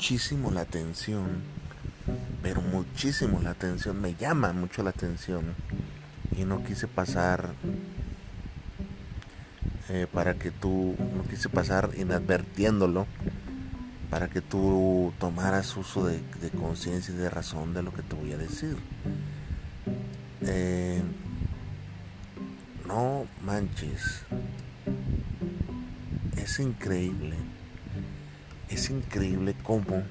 Muchísimo la atención, pero muchísimo la atención, me llama mucho la atención y no quise pasar eh, para que tú, no quise pasar inadvertiéndolo, para que tú tomaras uso de, conciencia y de razón de lo que te voy a decir. Eh, no manches, es increíble es increíble cómo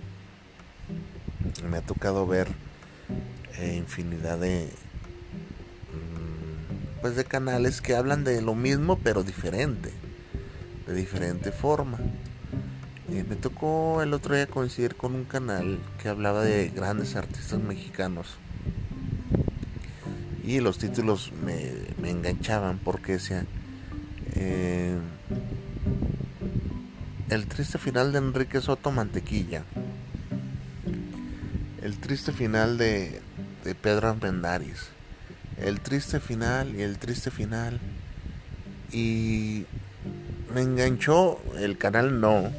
me ha tocado ver eh, infinidad de mm, pues de canales que hablan de lo mismo pero diferente de diferente forma. Eh, me tocó el otro día coincidir con un canal que hablaba de grandes artistas mexicanos. Y los títulos me, enganchaban porque decían eh, el triste final de Enrique Soto Mantequilla. El triste final de, Pedro Armendáriz. El triste final y el triste final. Y me enganchó el canal no,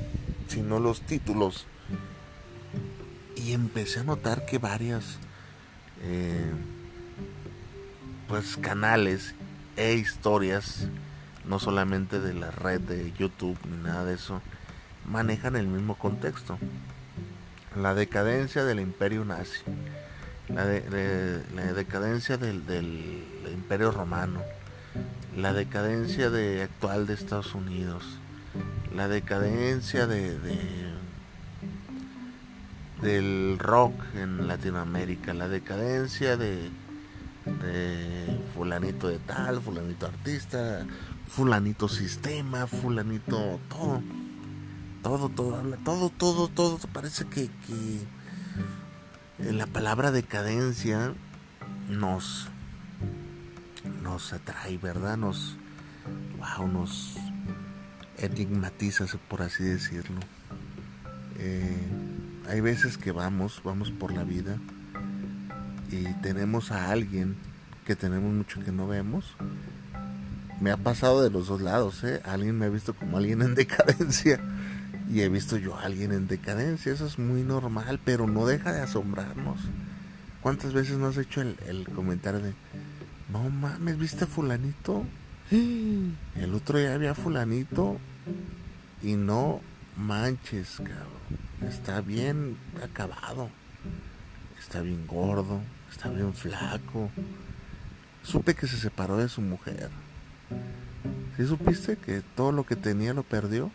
sino los títulos. Y empecé a notar que varias eh, pues canales e historias, no solamente de la red de YouTube ni nada de eso, manejan el mismo contexto. La decadencia del imperio nazi, la, decadencia del, imperio romano, la decadencia de, actual de Estados Unidos, la decadencia de, del rock en Latinoamérica, la decadencia de, de fulanito de tal, fulanito artista, fulanito sistema, fulanito todo todo, todo, todo, todo, todo. Parece que, que la palabra decadencia nos, nos atrae, ¿verdad? Nos, wow, nos enigmatiza, por así decirlo. Eh, hay veces que vamos, vamos por la vida y tenemos a alguien que tenemos mucho que no vemos. Me ha pasado de los dos lados, ¿eh? Alguien me ha visto como alguien en decadencia y he visto yo a alguien en decadencia, eso es muy normal, pero no deja de asombrarnos. ¿Cuántas veces nos has hecho el, comentario de, no mames, ¿viste a fulanito? El otro día había fulanito y no manches, cabrón. Está bien acabado, está bien gordo, está bien flaco. Supe que se separó de su mujer. ¿Sí supiste que todo lo que tenía lo perdió?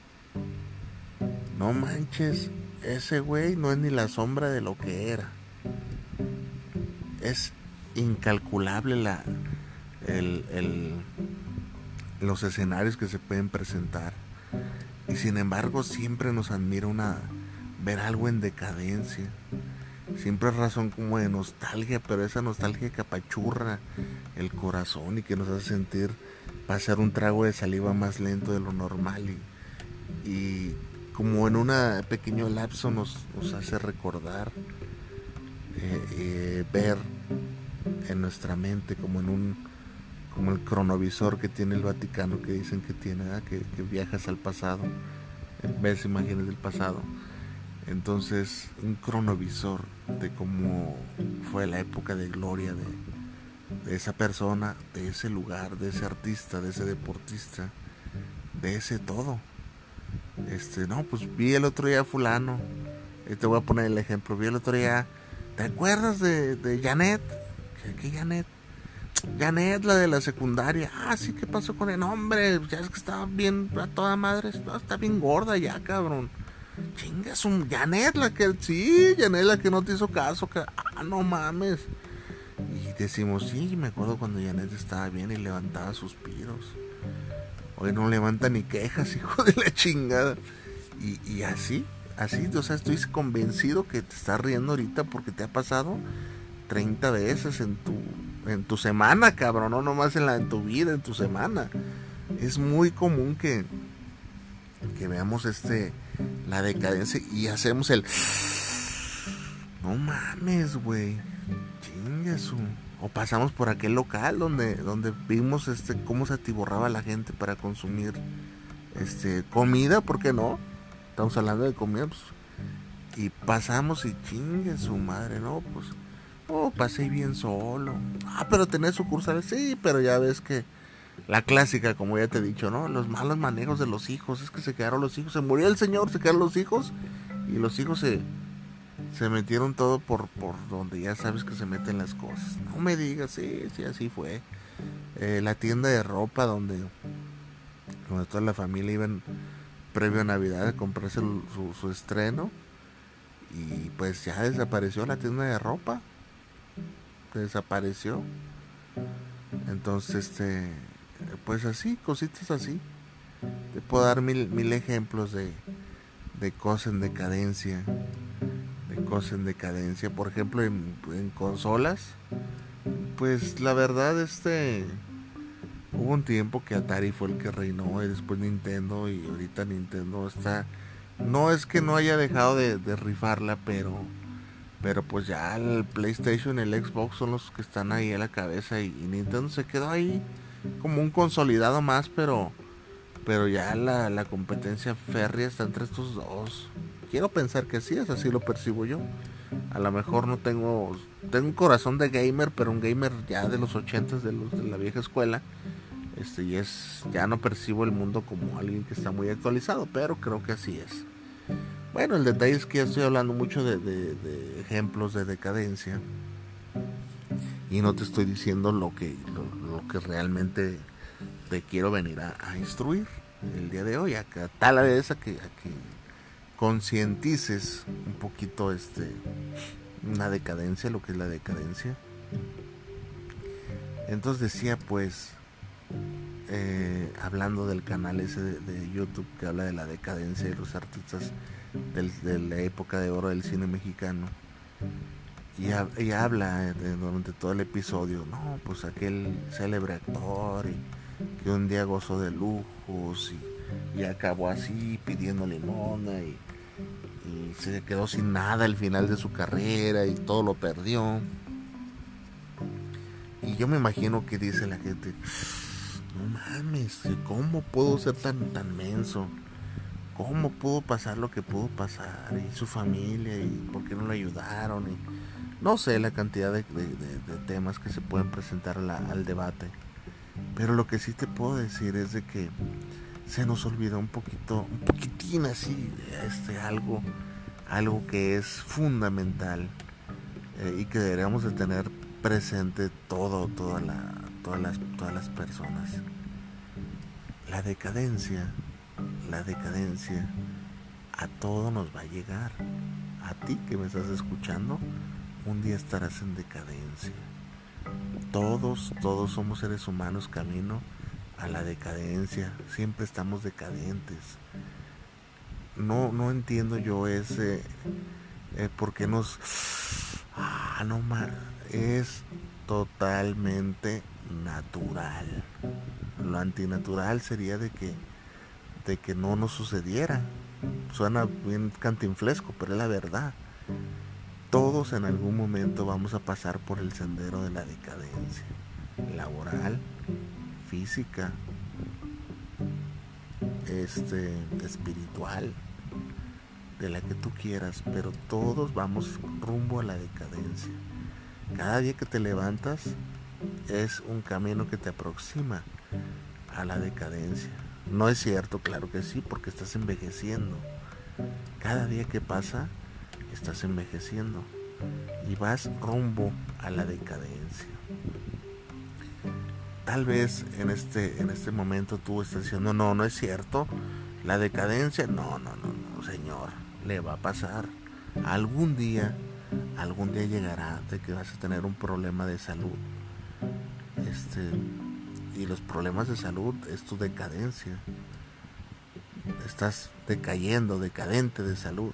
No manches, ese güey no es ni la sombra de lo que era. Es incalculable la, el, los escenarios que se pueden presentar. Y sin embargo siempre nos admira una, ver algo en decadencia. Siempre es razón como de nostalgia, pero esa nostalgia que apachurra el corazón y que nos hace sentir pasar un trago de saliva más lento de lo normal. Y, y como en un pequeño lapso nos, hace recordar, eh, eh, ver en nuestra mente como en un como el cronovisor que tiene el Vaticano que dicen que tiene que, viajas al pasado ves imágenes del pasado. Entonces un cronovisor de cómo fue la época de gloria de, de esa persona de ese lugar de ese artista de ese deportista de ese todo Este, no, pues vi el otro día fulano. Te voy a poner el ejemplo. Vi el otro día. ¿Te acuerdas de, de Janet? ¿Qué, ¿Qué, Janet? Janet, la de la secundaria. Ah, sí, ¿qué pasó con el hombre? Ya es que estaba bien a toda madre. Está bien gorda ya, cabrón. Chingas, un Janet, la que. Sí, Janet, la que no te hizo caso. Que, ah, no mames. Y decimos, sí, me acuerdo cuando Janet estaba bien y levantaba suspiros. Hoy no levanta ni quejas, hijo de la chingada. Y, y así, así, o sea, estoy convencido que te estás riendo ahorita porque te ha pasado 30 veces en tu, en tu semana, cabrón, no nomás en, la, en tu vida, en tu semana. Es muy común que, que veamos este, la decadencia y hacemos el... No mames, güey. Chingasu. O pasamos por aquel local donde, donde vimos este cómo se atiborraba la gente para consumir este comida, ¿por qué no? Estamos hablando de comida, pues, y pasamos y chingue su madre, ¿no? Pues, oh, pasé bien solo. Ah, pero tenés sucursales, sí, pero ya ves que la clásica, como ya te he dicho, ¿no? Los malos manejos de los hijos, es que se quedaron los hijos, se murió el señor, se quedaron los hijos, y los hijos se, se metieron todo por, por donde ya sabes que se meten las cosas. No me digas, sí, sí, así fue. Eh, la tienda de ropa donde, donde toda la familia iban previo a Navidad a comprarse su, su, estreno. Y pues ya desapareció la tienda de ropa. Desapareció. Entonces, este, pues así, cositas así. Te puedo dar mil, mil ejemplos de, de cosas en decadencia cosas en decadencia. Por ejemplo, en, consolas, pues la verdad, este. Hubo un tiempo que Atari fue el que reinó y después Nintendo y ahorita Nintendo está... No es que no haya dejado de, rifarla, pero... Pero pues ya el PlayStation y el Xbox son los que están ahí a la cabeza y, Nintendo se quedó ahí como un consolidado más, pero... Pero ya la, la competencia férrea está entre estos dos. Quiero pensar que sí, es así lo percibo yo. A lo mejor no tengo tengo un corazón de gamer, pero un gamer ya de los ochentas de los de la vieja escuela. Este y es ya no percibo el mundo como alguien que está muy actualizado, pero creo que así es. Bueno, el detalle es que ya estoy hablando mucho de, ejemplos de decadencia y no te estoy diciendo lo que lo, que realmente te quiero venir a, instruir el día de hoy, a, tal vez a que, a que concientices un poquito este una decadencia, lo que es la decadencia. Entonces decía pues, eh, hablando del canal ese de, YouTube que habla de la decadencia de los artistas de la época de oro del cine mexicano, y, y habla durante todo el episodio, no, pues aquel célebre actor y, que un día gozó de lujos y, y acabó así pidiendo limona y se quedó sin nada al final de su carrera y todo lo perdió. Y yo me imagino que dice la gente, no mames, ¿cómo puedo ser tan, tan menso? ¿Cómo pudo pasar lo que pudo pasar? Y su familia, y por qué no le ayudaron. Y no sé la cantidad de, temas que se pueden presentar al debate. Pero lo que sí te puedo decir es de que se nos olvidó un poquito, un poquitín así, este, algo, algo que es fundamental eh, y que deberíamos de tener presente todo, toda la, todas, las, todas las personas. La decadencia, la decadencia a todo nos va a llegar. A ti que me estás escuchando, un día estarás en decadencia. Todos, todos somos seres humanos camino a la decadencia, siempre estamos decadentes. No, no entiendo yo ese, eh, porque nos... Ah, no más, es totalmente natural. Lo antinatural sería de que, de que no nos sucediera. Suena bien cantinflesco, pero es la verdad. Todos en algún momento vamos a pasar por el sendero de la decadencia laboral, física, este, espiritual, de la que tú quieras, pero todos vamos rumbo a la decadencia. Cada día que te levantas es un camino que te aproxima a la decadencia. No es cierto, claro que sí, porque estás envejeciendo. Cada día que pasa, estás envejeciendo y vas rumbo a la decadencia. Tal vez en este, en este momento tú estás diciendo, no, no es cierto. La decadencia, no, no, no, no, señor, le va a pasar. Algún día, algún día llegará de que vas a tener un problema de salud. Este, y los problemas de salud es tu decadencia. Estás decayendo, decadente de salud.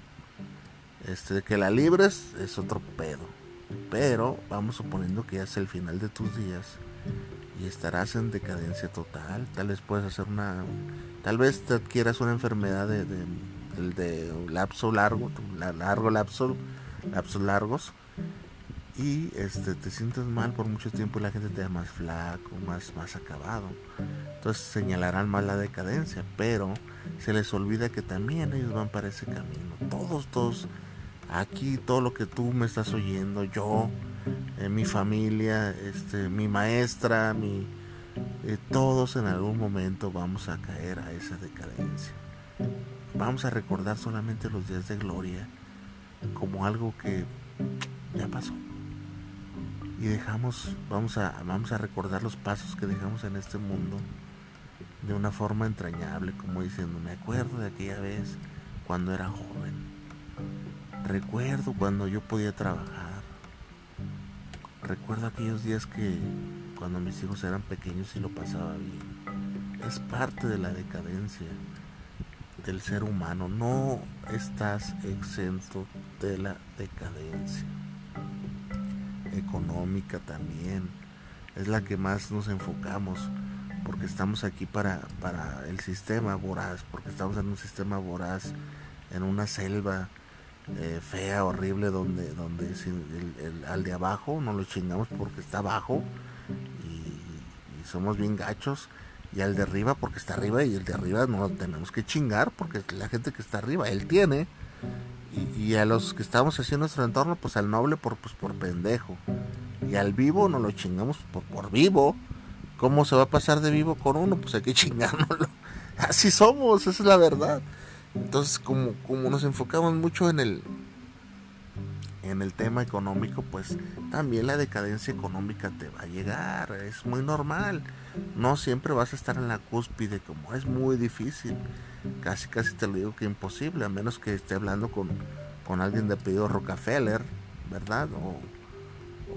Este, que la libres es otro pedo. Pero vamos suponiendo que ya es el final de tus días y estarás en decadencia total. Tal vez puedes hacer una. Tal vez te adquieras una enfermedad de, de, de, lapso largo, largo lapso, lapsos largos y este te sientes mal por mucho tiempo y la gente te ve más flaco, más, más acabado. Entonces señalarán más la decadencia, pero se les olvida que también ellos van para ese camino. Todos, todos, aquí todo lo que tú me estás oyendo, yo, eh, mi familia, este, mi maestra, mi, eh, todos en algún momento vamos a caer a esa decadencia. Vamos a recordar solamente los días de gloria como algo que ya pasó y dejamos, vamos a, vamos a recordar los pasos que dejamos en este mundo de una forma entrañable, como diciendo, me acuerdo de aquella vez cuando era joven, recuerdo cuando yo podía trabajar, recuerdo aquellos días que cuando mis hijos eran pequeños y lo pasaba bien. Es parte de la decadencia del ser humano, no estás exento de la decadencia económica también. Es la que más nos enfocamos porque estamos aquí para, para el sistema voraz, porque estamos en un sistema voraz, en una selva eh, fea, horrible, donde, donde el, al de abajo no lo chingamos porque está abajo y, somos bien gachos, y al de arriba porque está arriba y el de arriba no lo tenemos que chingar porque la gente que está arriba, él tiene y, a los que estamos así en nuestro entorno, pues al noble por, pues, por pendejo. Y al vivo no lo chingamos por, por vivo. ¿Cómo se va a pasar de vivo con uno? Pues hay que chingárnoslo. Así somos, es la verdad. Entonces, como, como nos enfocamos mucho en el, en el tema económico, pues también la decadencia económica te va a llegar, es muy normal. No siempre vas a estar en la cúspide, como es muy difícil casi casi te lo digo que imposible, a menos que esté hablando con, con alguien de apellido Rockefeller, ¿verdad? O,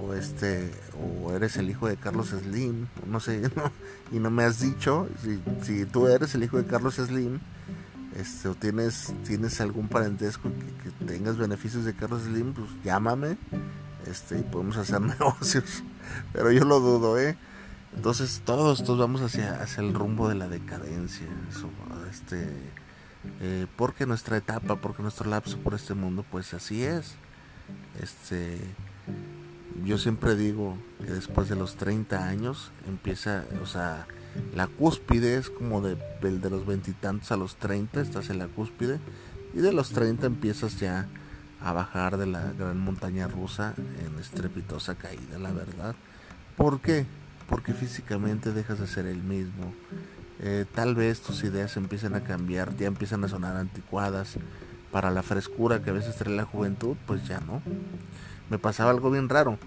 o, este, o eres el hijo de Carlos Slim, no sé, y no me has dicho, si, si tú eres el hijo de Carlos Slim, este, o tienes, tienes algún parentesco que, tengas beneficios de Carlos Slim, pues llámame, este, y podemos hacer negocios, pero yo lo dudo, ¿eh? Entonces todos, todos vamos hacia, hacia el rumbo de la decadencia, este, eh, porque nuestra etapa, porque nuestro lapso por este mundo, pues así es. Este, yo siempre digo después de los 30 años empieza, o sea, la cúspide es como de, de los veintitantos a los 30, estás en la cúspide, y de los 30 empiezas ya a bajar de la gran montaña rusa en estrepitosa caída, la verdad. ¿Por qué? porque físicamente dejas de ser el mismo. Eh, tal vez tus ideas empiecen a cambiar, ya empiezan a sonar anticuadas. Para la frescura que a veces trae la juventud, pues ya no. Me pasaba algo bien raro.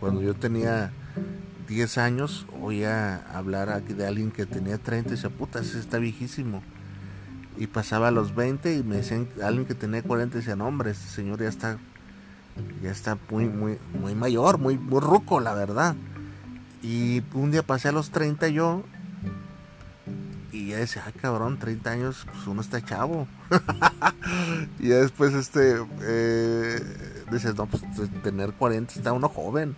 Cuando yo tenía 10 años, oía hablar aquí de alguien que tenía 30 y decía, puta, ese está viejísimo. Y pasaba a los 20 y me decían, alguien que tenía 40 y decía, no hombre, este señor ya está, ya está muy, muy, muy mayor, muy, muy ruco, la verdad. Y un día pasé a los 30 yo. Y ya decía, ah, cabrón, 30 años, pues uno está chavo. y ya después, este, eh, dices, no, pues tener 40 está uno joven.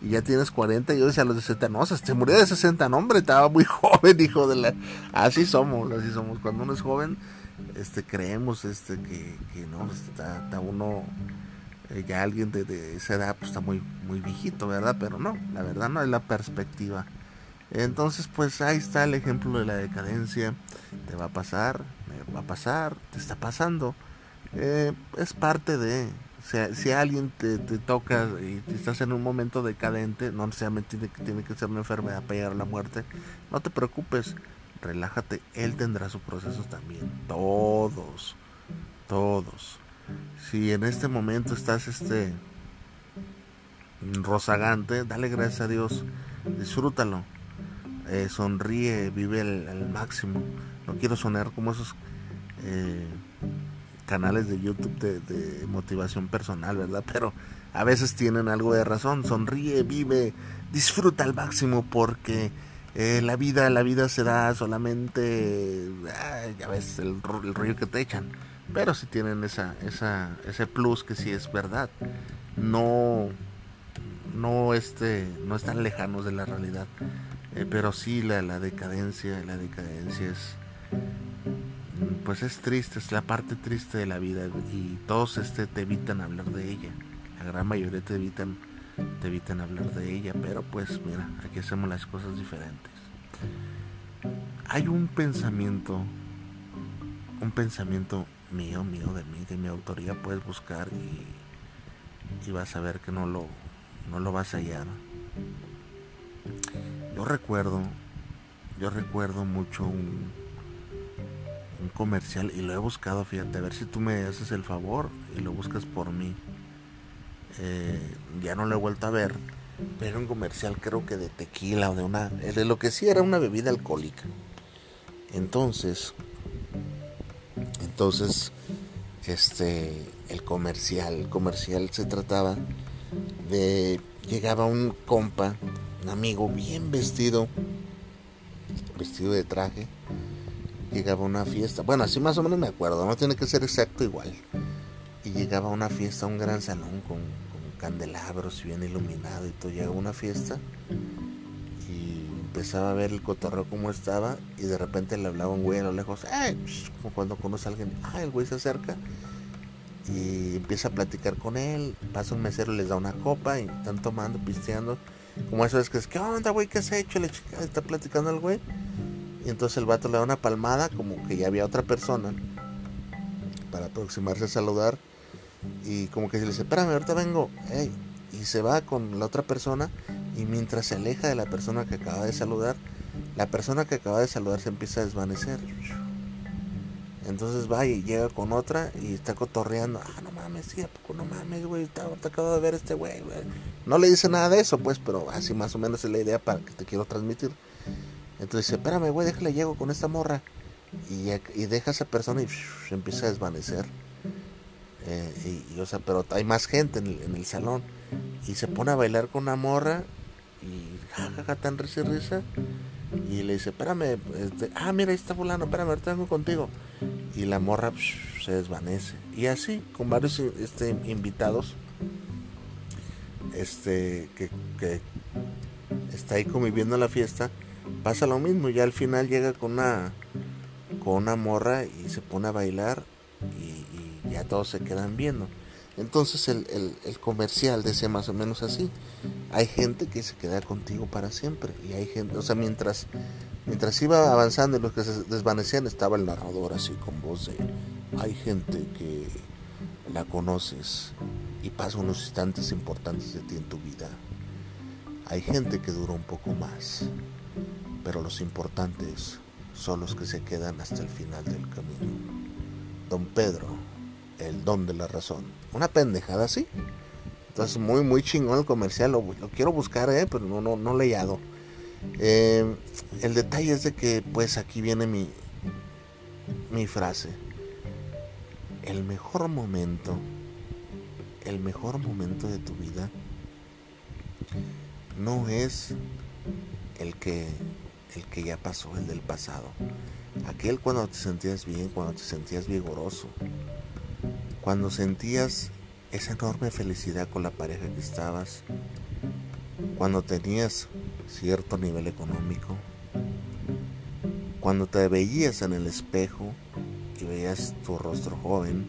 Y ya tienes 40. Y yo decía, a los 60, no, se murió de 60, no, hombre, estaba muy joven, hijo de la. Así somos, así somos. Cuando uno es joven, este, creemos, este, que, que no, pues, está, está uno eh, ya alguien de, esa edad pues, está muy, muy viejito, ¿verdad? Pero no, la verdad no es la perspectiva. Entonces, pues ahí está el ejemplo de la decadencia. Te va a pasar, me va a pasar, te está pasando. Eh, es parte de. Si alguien te, toca y estás en un momento decadente, no necesariamente tiene, tiene que ser una enfermedad para llegar a la muerte, no te preocupes. relájate, él tendrá su proceso también. Todos, todos. Si en este momento estás este rozagante, dale gracias a Dios, disfrútalo, eh, sonríe, vive al máximo. No quiero sonar como esos eh, canales de YouTube de, motivación personal, ¿verdad? Pero a veces tienen algo de razón. Sonríe, vive, disfruta al máximo porque eh, la vida, la vida se da solamente, ya ves, el, el que te echan. Pero si tienen esa, esa, ese plus que sí es verdad. No, no, este, no están lejanos de la realidad. Eh, pero sí la, la decadencia, la decadencia es, pues es triste, es la parte triste de la vida y todos este te evitan hablar de ella. La gran mayoría te evitan te evitan hablar de ella, pero pues mira, aquí hacemos las cosas diferentes. Hay un pensamiento, un pensamiento mío, mío de mí, de mi autoría, puedes buscar y, y vas a ver que no lo, no lo vas a hallar. Yo recuerdo, yo recuerdo mucho un, un comercial y lo he buscado, fíjate, a ver si tú me haces el favor y lo buscas por mí. Eh, ya no lo he vuelto a ver, pero un comercial creo que de tequila o de una, de lo que sí era una bebida alcohólica. Entonces, entonces, este, el comercial, el comercial se trataba de, llegaba un compa, un amigo bien vestido, vestido de traje, llegaba una fiesta, bueno, así más o menos me acuerdo, no tiene que ser exacto igual, y llegaba a una fiesta, a un gran salón con, con candelabros y bien iluminado y todo, llegaba una fiesta y empezaba a ver el cotorreo como estaba y de repente le hablaba un güey a lo lejos, ¡ay! como cuando conoce a alguien, ¡ah! El güey se acerca y empieza a platicar con él, pasa un mesero, les da una copa y están tomando, pisteando, como eso es que es, ¿qué onda, güey? ¿Qué has hecho? Le chica, está platicando el güey. Y entonces el vato le da una palmada, como que ya había otra persona, para aproximarse a saludar. Y como que se le dice, espérame, ahorita vengo. Y se va con la otra persona. Y mientras se aleja de la persona que acaba de saludar, la persona que acaba de saludar se empieza a desvanecer. Entonces va y llega con otra y está cotorreando. Ah, no mames, sí, ¿a poco no mames, güey? Te acabo de ver este güey, güey. No le dice nada de eso, pues, pero así más o menos es la idea para que te quiero transmitir. Entonces dice, espérame, güey, déjale, llego con esta morra. Y, deja a esa persona y empieza a desvanecer. Eh, y, o sea, pero hay más gente en el, salón. Y se pone a bailar con una morra. Y jajaja, tan risa y risa. Y le dice, espérame, este, ah, mira, ahí está fulano, espérame, ahorita vengo contigo. Y la morra se desvanece. Y así, con varios este, invitados, este, que, que está ahí conviviendo en la fiesta, pasa lo mismo. Ya al final llega con una, con una morra y se pone a bailar y, ya todos se quedan viendo. Entonces el, el, el, comercial decía más o menos así. Hay gente que se queda contigo para siempre. Y hay gente, o sea, mientras, mientras iba avanzando y los que se desvanecían estaba el narrador así con voz de... Hay gente que la conoces y pasa unos instantes importantes de ti en tu vida. Hay gente que dura un poco más. Pero los importantes son los que se quedan hasta el final del camino. Don Pedro el don de la razón. Una pendejada así. Entonces, muy, muy chingón el comercial. Lo, quiero buscar, ¿eh? pero no, no, no le hallado. Eh, el detalle es de que, pues, aquí viene mi, mi frase. El mejor momento, el mejor momento de tu vida no es el que, el que ya pasó, el del pasado. Aquel cuando te sentías bien, cuando te sentías vigoroso, cuando sentías esa enorme felicidad con la pareja que estabas, cuando tenías cierto nivel económico, cuando te veías en el espejo y veías tu rostro joven,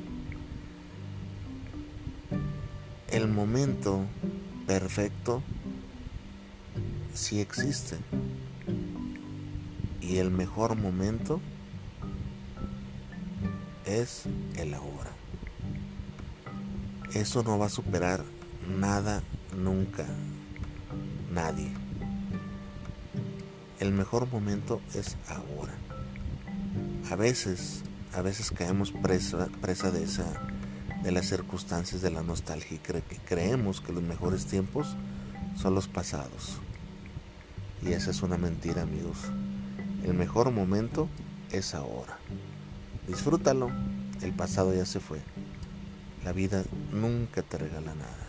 el momento perfecto sí existe. Y el mejor momento es el ahora. Eso no va a superar nada nunca. Nadie. El mejor momento es ahora. a veces, a veces caemos presa, presa de esa, de las circunstancias de la nostalgia y creemos que los mejores tiempos son los pasados. Y esa es una mentira, amigos. El mejor momento es ahora. Disfrútalo, el pasado ya se fue. La vida nunca te regala nada.